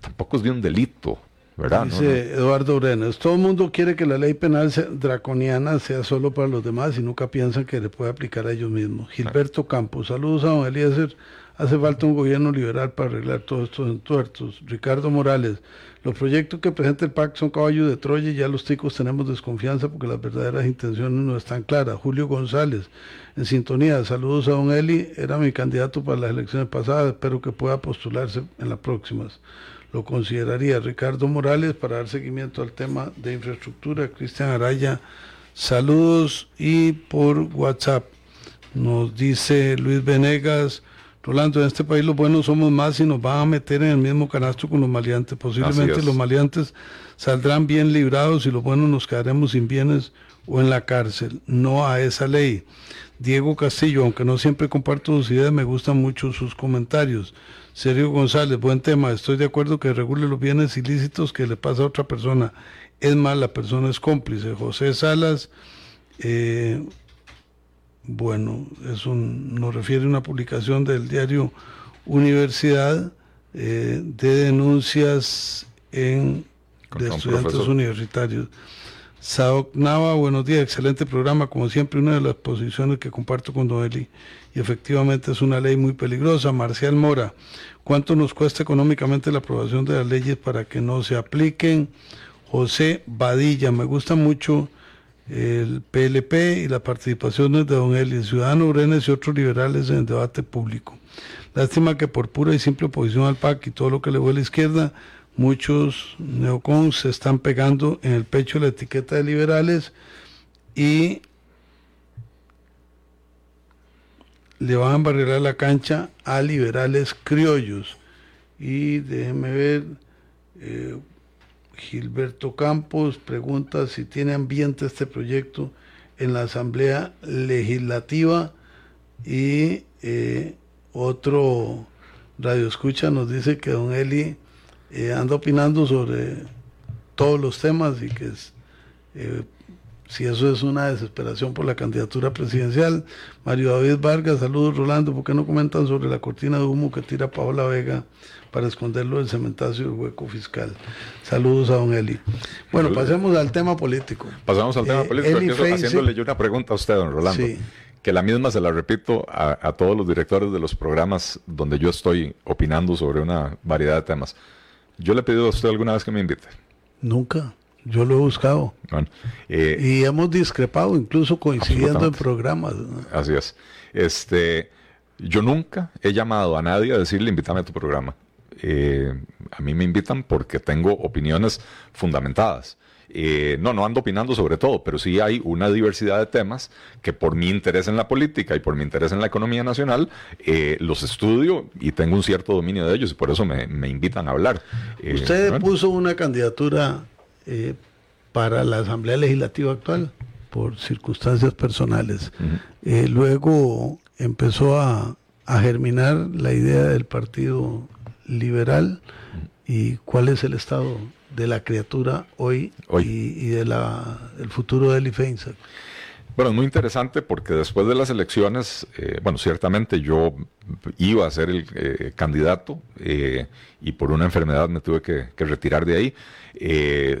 tampoco es de un delito. ¿Verdad? Dice Eduardo Brenes, todo el mundo quiere que la ley penal draconiana sea solo para los demás y nunca piensan que le puede aplicar a ellos mismos. Gilberto Campos, saludos a don Eliezer Hace falta un gobierno liberal para arreglar todos estos entuertos. Ricardo Morales, los proyectos que presenta el PAC son caballos de Troya y ya los ticos tenemos desconfianza porque las verdaderas intenciones no están claras. Julio González, en sintonía, saludos a don Eli, era mi candidato para las elecciones pasadas, espero que pueda postularse en las próximas. Lo consideraría Ricardo Morales para dar seguimiento al tema de infraestructura. Cristian Araya, saludos y por WhatsApp nos dice Luis Venegas, Rolando, en este país los buenos somos más y nos van a meter en el mismo canasto con los maleantes. Posiblemente los maleantes saldrán bien librados y los buenos nos quedaremos sin bienes o en la cárcel. No a esa ley. Diego Castillo, aunque no siempre comparto sus ideas, me gustan mucho sus comentarios. Sergio González, buen tema. Estoy de acuerdo que regule los bienes ilícitos que le pasa a otra persona. Es más, la persona es cómplice. José Salas, eh, bueno, es un, nos refiere a una publicación del diario Universidad eh, de denuncias en, de estudiantes universitarios. Saoc Nava, buenos días, excelente programa, como siempre, una de las posiciones que comparto con Noeli, y efectivamente es una ley muy peligrosa. Marcial Mora, ¿cuánto nos cuesta económicamente la aprobación de las leyes para que no se apliquen? José Badilla, me gusta mucho el PLP y la participación de Don Eli, Ciudadano Urenes y otros liberales en el debate público. Lástima que por pura y simple oposición al PAC y todo lo que le voy a la izquierda, muchos neocons se están pegando en el pecho la etiqueta de liberales y le van a barrer la cancha a liberales criollos. Y déjeme ver, eh, Gilberto Campos pregunta si tiene ambiente este proyecto en la Asamblea Legislativa y eh, otro radio escucha nos dice que don Eli eh, anda opinando sobre todos los temas y que es, eh, si eso es una desesperación por la candidatura presidencial. Mario David Vargas, saludos Rolando, ¿por qué no comentan sobre la cortina de humo que tira Paola Vega para esconderlo del cementazo y el hueco fiscal. Saludos a don Eli. Bueno, pasemos al tema político. Pasamos al tema eh, político, haciéndole yo una pregunta a usted, don Rolando. Que la misma se la repito a, todos los directores de los programas donde yo estoy opinando sobre una variedad de temas. Yo le he pedido a usted alguna vez que me invite. Nunca. Yo lo he buscado. Eh, y hemos discrepado, incluso coincidiendo en programas. Así es. Este, yo nunca he llamado a nadie a decirle invítame a tu programa. Eh, a mí me invitan porque tengo opiniones fundamentadas. Eh, no, no ando opinando sobre todo, pero sí hay una diversidad de temas que por mi interés en la política y por mi interés en la economía nacional, eh, los estudio y tengo un cierto dominio de ellos y por eso me, invitan a hablar. Usted puso una candidatura para la Asamblea Legislativa actual por circunstancias personales. luego empezó a, a germinar la idea del partido liberal y cuál es el estado de la criatura hoy, Y, de la, el futuro de Elifeinsa. Bueno, es muy interesante porque después de las elecciones, eh, bueno, ciertamente yo iba a ser el eh, candidato eh, y por una enfermedad me tuve que, retirar de ahí.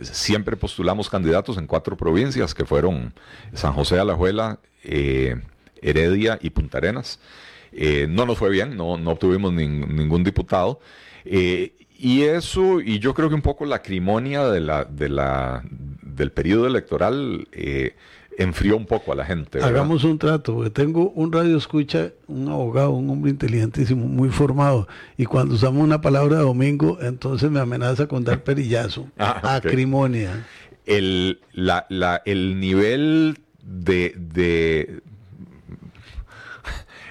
siempre postulamos candidatos en cuatro provincias que fueron San José, Alajuela, Heredia y Punta Arenas. no nos fue bien, no, no obtuvimos ningún diputado. Y eso, y yo creo que un poco la acrimonia de la, de la, del periodo electoral enfrió un poco a la gente. Hagamos un trato, porque tengo un radio escucha, un abogado, un hombre inteligentísimo, muy formado, y cuando usamos una palabra de domingo, entonces me amenaza con dar perillazo, ah, acrimonia. El, la, la, el nivel de, de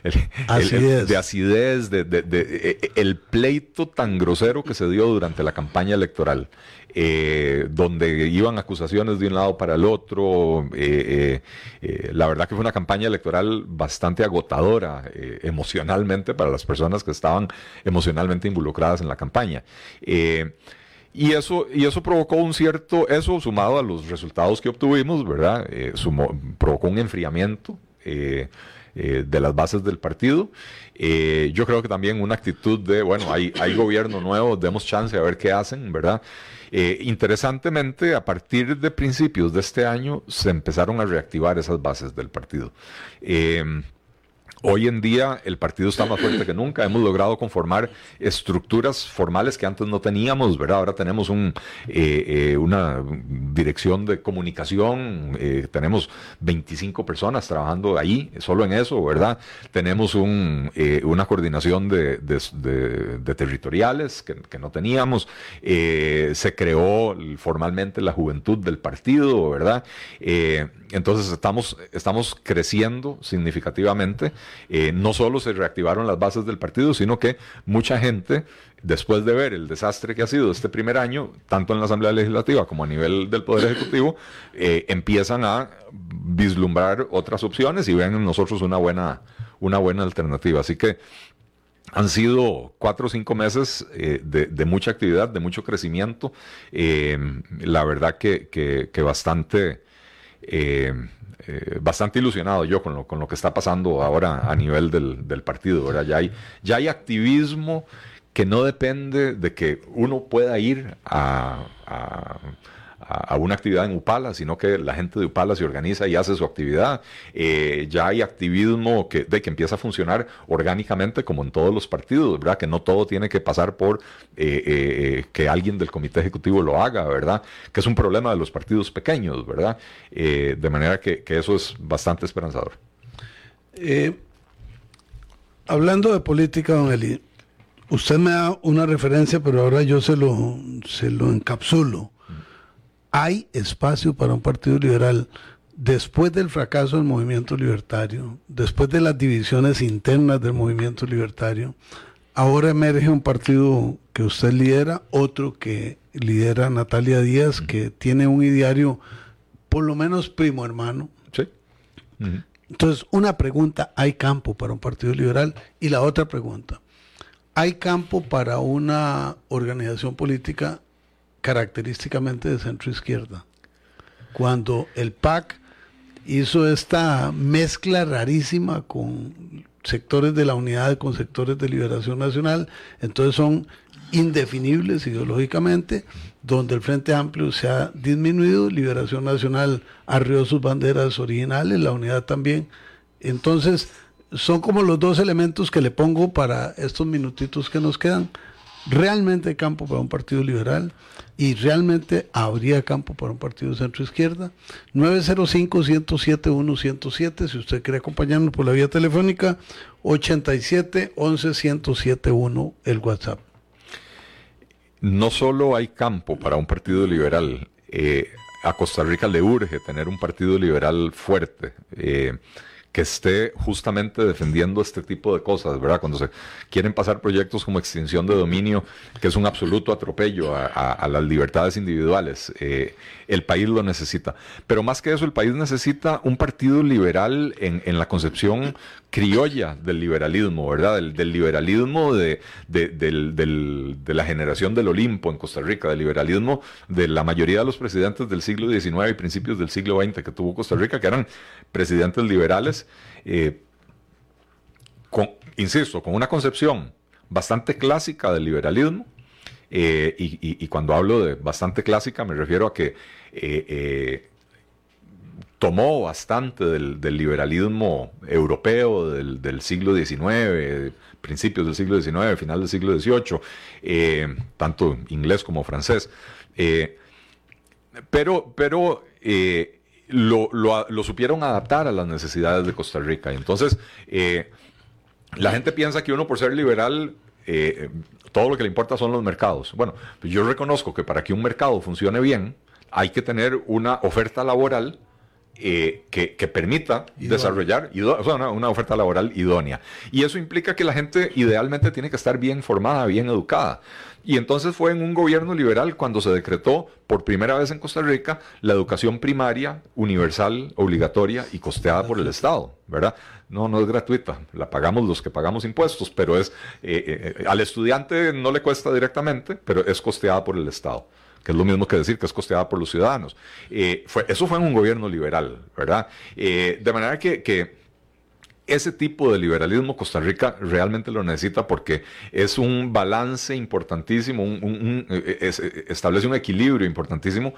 el, de acidez, de, de, de, e, el pleito tan grosero que se dio durante la campaña electoral eh, donde iban acusaciones de un lado para el otro. Eh, eh, la verdad que fue una campaña electoral bastante agotadora emocionalmente para las personas que estaban emocionalmente involucradas en la campaña. Y eso, y eso provocó un cierto, eso sumado a los resultados que obtuvimos, ¿verdad? provocó un enfriamiento de las bases del partido. yo creo que también una actitud de, bueno, hay, hay gobierno nuevo, demos chance a ver qué hacen, ¿verdad? Eh, interesantemente, a partir de principios de este año se empezaron a reactivar esas bases del partido. Eh, Hoy en día el partido está más fuerte que nunca. Hemos logrado conformar estructuras formales que antes no teníamos, ¿verdad? Ahora tenemos un, eh, eh, una dirección de comunicación, eh, tenemos 25 personas trabajando ahí, solo en eso, ¿verdad? Tenemos un, una coordinación de, territoriales que, no teníamos. se creó formalmente la juventud del partido, ¿verdad? entonces estamos, estamos creciendo significativamente. Eh, no solo se reactivaron las bases del partido, sino que mucha gente, después de ver el desastre que ha sido este primer año, tanto en la Asamblea Legislativa como a nivel del Poder Ejecutivo, eh, empiezan a vislumbrar otras opciones y ven en nosotros una buena, una buena alternativa. Así que han sido cuatro o cinco meses eh, de, mucha actividad, de mucho crecimiento. la verdad que, bastante bastante ilusionado yo con lo, con lo que está pasando ahora a nivel del, partido. ¿verdad? Ya, hay, ya hay activismo que no depende de que uno pueda ir a, una actividad en Upala, sino que la gente de Upala se organiza y hace su actividad. Eh, ya hay activismo que, de que empieza a funcionar orgánicamente como en todos los partidos, ¿verdad? Que no todo tiene que pasar por eh, eh, que alguien del comité ejecutivo lo haga, ¿verdad? Que es un problema de los partidos pequeños, ¿verdad? de manera que, eso es bastante esperanzador. hablando de política, don Eli, usted me da una referencia, pero ahora yo se lo, se lo encapsulo hay espacio para un partido liberal después del fracaso del movimiento libertario, después de las divisiones internas del movimiento libertario, ahora emerge un partido que usted lidera, otro que lidera Natalia Díaz, que tiene un ideario por lo menos primo hermano. Sí. Entonces, una pregunta, ¿hay campo para un partido liberal? Y la otra pregunta, ¿hay campo para una organización política característicamente de centro izquierda. Cuando el PAC hizo esta mezcla rarísima con sectores de la unidad con sectores de liberación nacional, entonces son indefinibles ideológicamente, donde el Frente Amplio se ha disminuido, Liberación Nacional arrió sus banderas originales, la unidad también. Entonces, son como los dos elementos que le pongo para estos minutitos que nos quedan realmente campo para un partido liberal y realmente habría campo para un partido centro izquierda. 905-107-107, si usted quiere acompañarnos por la vía telefónica, 87-11-1071, el WhatsApp. No solo hay campo para un partido liberal, eh, a Costa Rica le urge tener un partido liberal fuerte. Eh, que esté justamente defendiendo este tipo de cosas, ¿verdad? Cuando se quieren pasar proyectos como extinción de dominio, que es un absoluto atropello a, las libertades individuales, eh, el país lo necesita. Pero más que eso, el país necesita un partido liberal en, en la concepción criolla del liberalismo, ¿verdad? Del, liberalismo de, de, la generación del Olimpo en Costa Rica, del liberalismo de la mayoría de los presidentes del siglo XIX y principios del siglo XX que tuvo Costa Rica, que eran presidentes liberales, eh, insisto, con una concepción bastante clásica del liberalismo, eh, y, cuando hablo de bastante clásica me refiero a que eh, tomó bastante del, liberalismo europeo del, siglo XIX, principios del siglo XIX, final del siglo XVIII, eh, tanto inglés como francés. Eh, pero pero eh, lo, supieron adaptar a las necesidades de Costa Rica. Entonces, la gente piensa que uno por ser liberal todo lo que le importa son los mercados. Bueno, pues yo reconozco que para que un mercado funcione bien, hay que tener una oferta laboral eh, que, permita desarrollar una, oferta laboral idónea. Y eso implica que la gente idealmente tiene que estar bien formada, bien educada. Y entonces fue en un gobierno liberal cuando se decretó por primera vez en Costa Rica la educación primaria universal, obligatoria y costeada por el Estado, ¿verdad? No, no es gratuita, la pagamos los que pagamos impuestos, pero es eh, eh, al estudiante no le cuesta directamente, pero es costeada por el Estado que es lo mismo que decir que es costeada por los ciudadanos. Eh, fue, eso fue en un gobierno liberal, ¿verdad? Eh, de manera que, ese tipo de liberalismo Costa Rica realmente lo necesita porque es un balance importantísimo, eh, establece un equilibrio importantísimo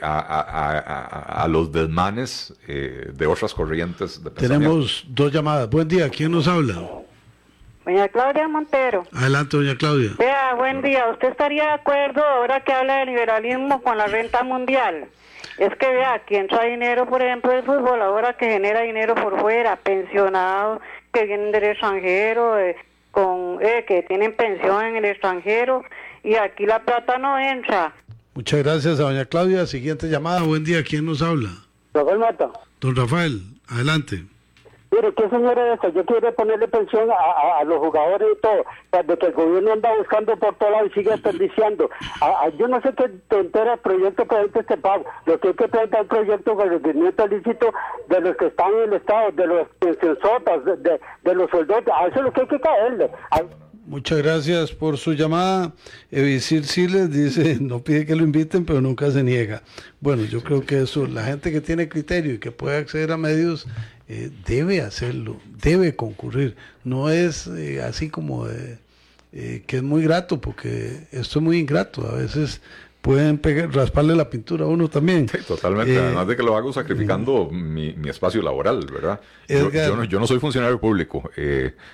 a, los desmanes de otras corrientes de Tenemos dos llamadas. Buen día, ¿quién nos habla? Doña Claudia Montero. Adelante, doña Claudia. Vea, buen día. ¿Usted estaría de acuerdo ahora que habla de liberalismo con la renta mundial? Es que vea, quien trae dinero, por ejemplo, del fútbol, ahora que genera dinero por fuera, pensionados que vienen del extranjero, eh, con eh, que tienen pensión en el extranjero, y aquí la plata no entra. Muchas gracias a doña Claudia. Siguiente llamada. Buen día. ¿Quién nos habla? Rafael Mata. Don Rafael, adelante. Mire, ¿qué señora es Yo quiero ponerle pensión a, los jugadores y todo, de que el gobierno anda buscando por todos lados y sigue desperdiciando. yo no sé qué te entera el proyecto que este pago. Lo que hay que plantear el proyecto con el rendimiento lícito de los que están en el Estado, de los pensionsotas, de, de, los soldados. A eso es lo que hay que caerle. Muchas gracias por su llamada. Evisir Siles dice, no pide que lo inviten, pero nunca se niega. Bueno, yo creo que eso, la gente que tiene criterio y que puede acceder a medios eh, debe hacerlo, debe concurrir. No es eh, así como de, eh, que es muy grato, porque esto es muy ingrato. A veces pueden pegar, rasparle la pintura a uno también. totalmente. Además de que lo hago sacrificando mi, espacio laboral, ¿verdad? yo, no, soy funcionario público,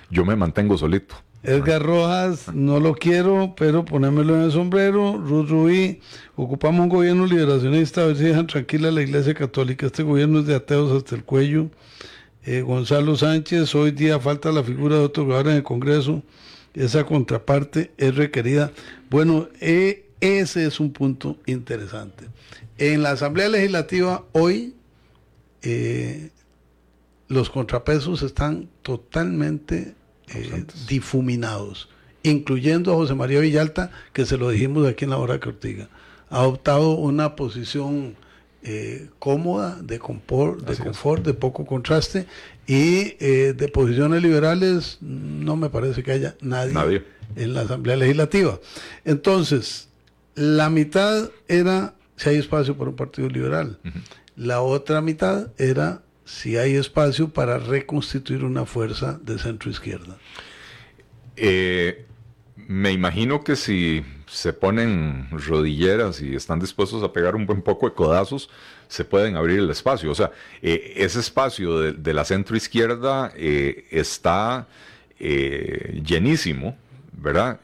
yo me mantengo solito. Edgar Rojas, no lo quiero, pero ponémelo en el sombrero. Ruth Rubí, ocupamos un gobierno liberacionista, a ver si dejan tranquila la Iglesia Católica. Este gobierno es de ateos hasta el cuello. Eh, Gonzalo Sánchez, hoy día falta la figura de otro gobernador en el Congreso, esa contraparte es requerida. Bueno, eh, ese es un punto interesante. En la Asamblea Legislativa hoy eh, los contrapesos están totalmente difuminados, incluyendo a José María Villalta, que se lo dijimos aquí en la hora que Ortiga. Ha optado una posición eh, cómoda, de confort, de confort, de poco contraste y eh, de posiciones liberales no me parece que haya nadie, en la Asamblea Legislativa. Entonces, la mitad era si hay espacio para un partido liberal. La otra mitad era si hay espacio para reconstituir una fuerza de centro izquierda. Eh, me imagino que si se ponen rodilleras y están dispuestos a pegar un buen poco de codazos, se pueden abrir el espacio. O sea, eh, ese espacio de, la centro izquierda eh, está eh, llenísimo, ¿verdad?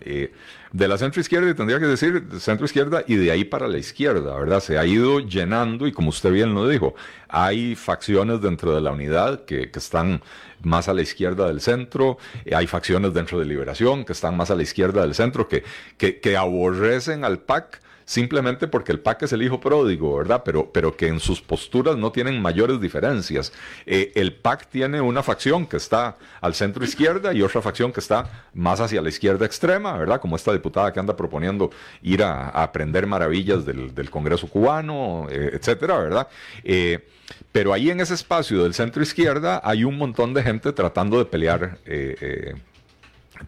De la centro izquierda, y tendría que decir centro izquierda y de ahí para la izquierda, ¿verdad? Se ha ido llenando y como usted bien lo dijo, hay facciones dentro de la unidad que, están más a la izquierda del centro, hay facciones dentro de Liberación que están más a la izquierda del centro, que, que, que aborrecen al PAC simplemente porque el PAC es el hijo pródigo, ¿verdad? Pero, pero que en sus posturas no tienen mayores diferencias. Eh, el PAC tiene una facción que está al centro izquierda y otra facción que está más hacia la izquierda extrema, ¿verdad? Como esta diputada que anda proponiendo ir a, aprender maravillas del, Congreso cubano, eh, etcétera, ¿verdad? Eh, pero ahí en ese espacio del centro izquierda hay un montón de gente tratando de pelear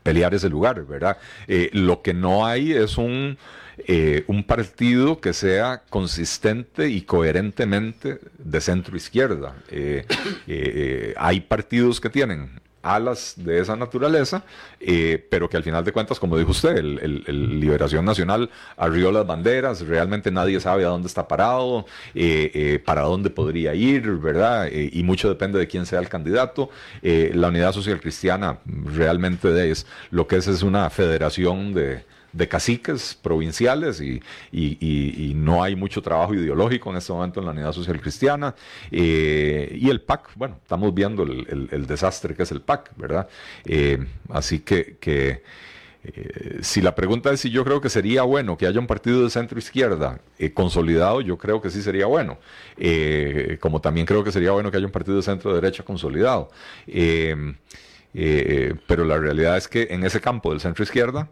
pelear ese lugar, ¿verdad? lo que no hay es un eh, un partido que sea consistente y coherentemente de centro izquierda. Eh, eh, hay partidos que tienen alas de esa naturaleza, pero que al final de cuentas, como dijo usted, el, Liberación Nacional arrió las banderas, realmente nadie sabe a dónde está parado, para dónde podría ir, ¿verdad? y mucho depende de quién sea el candidato. la Unidad Social Cristiana realmente es lo que es es una federación de de caciques provinciales y, no hay mucho trabajo ideológico en este momento en la Unidad Social Cristiana. Eh, y el PAC, bueno, estamos viendo el, desastre que es el PAC, ¿verdad? Eh, así que, que eh, si la pregunta es si yo creo que sería bueno que haya un partido de centro izquierda consolidado, yo creo que sí sería bueno. como también creo que sería bueno que haya un partido de centro derecha consolidado. pero la realidad es que en ese campo del centro izquierda,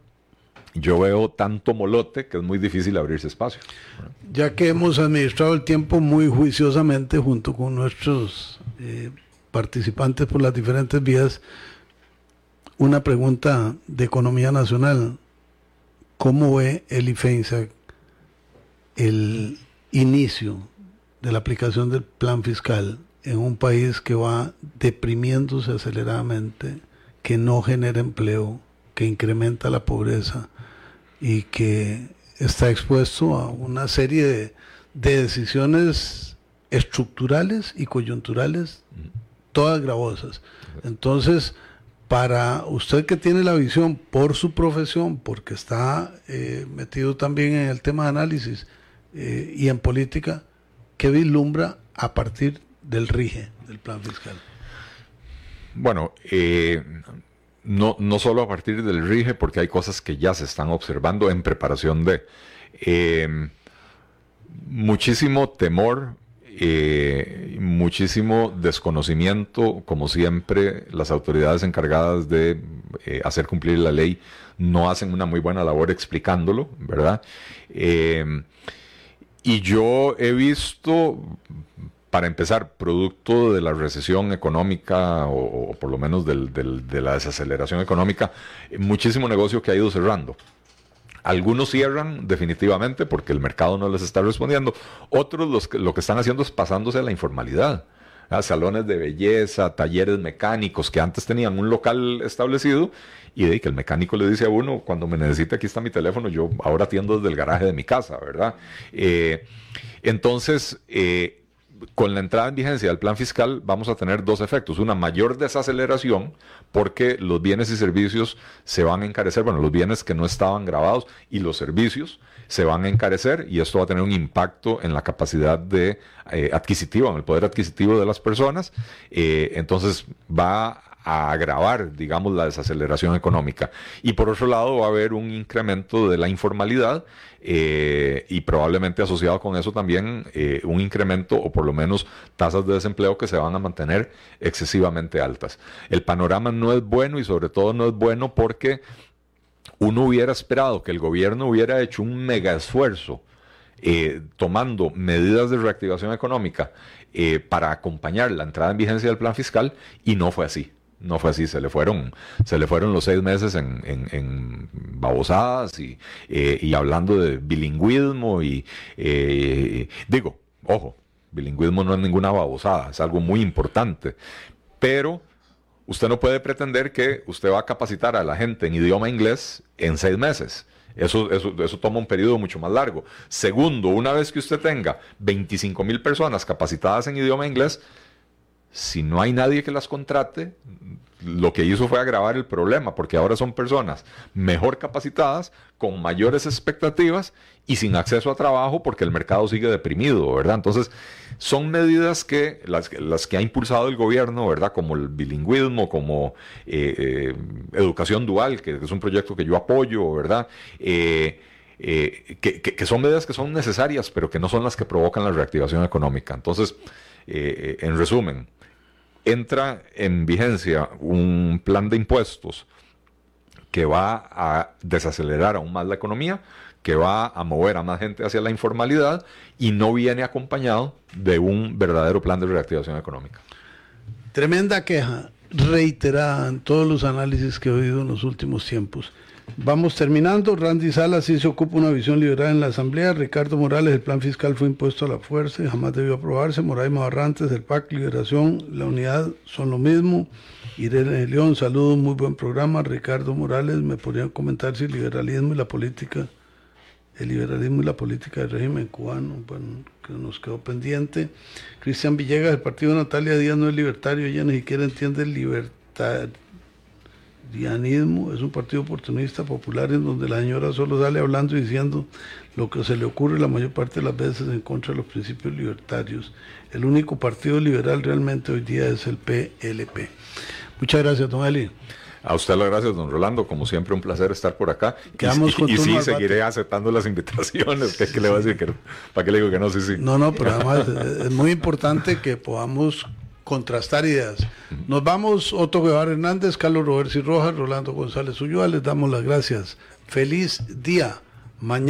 yo veo tanto molote que es muy difícil abrirse espacio. Ya que hemos administrado el tiempo muy juiciosamente junto con nuestros eh, participantes por las diferentes vías, una pregunta de economía nacional. ¿Cómo ve el IFENSA el inicio de la aplicación del plan fiscal en un país que va deprimiéndose aceleradamente, que no genera empleo, que incrementa la pobreza? Y que está expuesto a una serie de, decisiones estructurales y coyunturales, todas gravosas. Entonces, para usted que tiene la visión por su profesión, porque está eh, metido también en el tema de análisis eh, y en política, ¿qué vislumbra a partir del RIGE, del plan fiscal? Bueno, eh, no, no solo a partir del RIGE, porque hay cosas que ya se están observando en preparación de. Em, muchísimo temor, eh, muchísimo desconocimiento, como siempre, las autoridades encargadas de eh, hacer cumplir la ley no hacen una muy buena labor explicándolo, ¿verdad? Em, y yo he visto para empezar, producto de la recesión económica o, por lo menos de la desaceleración económica, muchísimo negocio que ha ido cerrando. Algunos cierran definitivamente porque el mercado no les está respondiendo. Otros los lo que están haciendo es pasándose a la informalidad. A salones de belleza, talleres mecánicos que antes tenían un local establecido y de que el mecánico le dice a uno, cuando me necesite, aquí está mi teléfono, yo ahora atiendo desde el garaje de mi casa, ¿verdad? Eh, entonces, eh, con la entrada en vigencia del plan fiscal vamos a tener dos efectos. Una mayor desaceleración porque los bienes y servicios se van a encarecer, bueno, los bienes que no estaban grabados y los servicios se van a encarecer y esto va a tener un impacto en la capacidad de eh, adquisitiva, en el poder adquisitivo de las personas. Eh, entonces va a agravar, digamos, la desaceleración económica. Y por otro lado, va a haber un incremento de la informalidad eh, y probablemente asociado con eso también eh, un incremento o por lo menos tasas de desempleo que se van a mantener excesivamente altas. El panorama no es bueno y sobre todo no es bueno porque uno hubiera esperado que el gobierno hubiera hecho un mega esfuerzo eh, tomando medidas de reactivación economómica para acompañar la entrada en vigencia del plan fiscal y no fue así no fue así, se le fueron, se le fueron los seis meses en, babosadas y, eh, y, hablando de bilingüismo y eh, digo, ojo, bilingüismo no es ninguna babosada, es algo muy importante, pero usted no puede pretender que usted va a capacitar a la gente en idioma inglés en seis meses. Eso, eso, eso, toma un periodo mucho más largo. Segundo, una vez que usted tenga 25 mil personas capacitadas en idioma inglés, si no hay nadie que las contrate, lo que hizo fue agravar el problema, porque ahora son personas mejor capacitadas, con mayores expectativas y sin acceso a trabajo porque el mercado sigue deprimido, ¿verdad? Entonces, son medidas que las, que ha impulsado el gobierno, ¿verdad? Como el bilingüismo, como eh, eh, educación dual, que, es un proyecto que yo apoyo, ¿verdad? Eh, que, son medidas que son necesarias, pero que no son las que provocan la reactivación económica. Entonces, en resumen, entra en vigencia un plan de impuestos que va a desacelerar aún más la economía, que va a mover a más gente hacia la informalidad y no viene acompañado de un verdadero plan de reactivación económica. Tremenda queja, reiterada en todos los análisis que he oído en los últimos tiempos. Vamos terminando. Randy Salas sí se ocupa una visión liberal en la Asamblea. Ricardo Morales, el plan fiscal fue impuesto a la fuerza y jamás debió aprobarse. Moraima Barrantes, el PAC, Liberación, la Unidad son lo mismo. Irene León, saludos, muy buen programa. Ricardo Morales, me podrían comentar si el liberalismo y la política, el liberalismo y la política del régimen cubano, bueno, que nos quedó pendiente. Cristian Villegas, el partido de Natalia Díaz no es libertario, ella ni siquiera entiende el libertad Dianismo es un partido oportunista popular en donde la señora solo sale hablando y diciendo lo que se le ocurre la mayor parte de las veces en contra de los principios libertarios. El único partido liberal realmente hoy día es el PLP. Muchas gracias, don Eli. A usted las gracias, don Rolando. Como siempre, un placer estar por acá. y, y, sí, seguiré aceptando las invitaciones. ¿Qué, le voy a decir? ¿Para qué le digo que no? Sí, sí. No, no, pero además es muy importante que podamos contrastar ideas. Nos vamos, Otto Guevara Hernández, Carlos Roberto Rojas, Rolando González Ulloa, les damos las gracias. Feliz día. Mañana.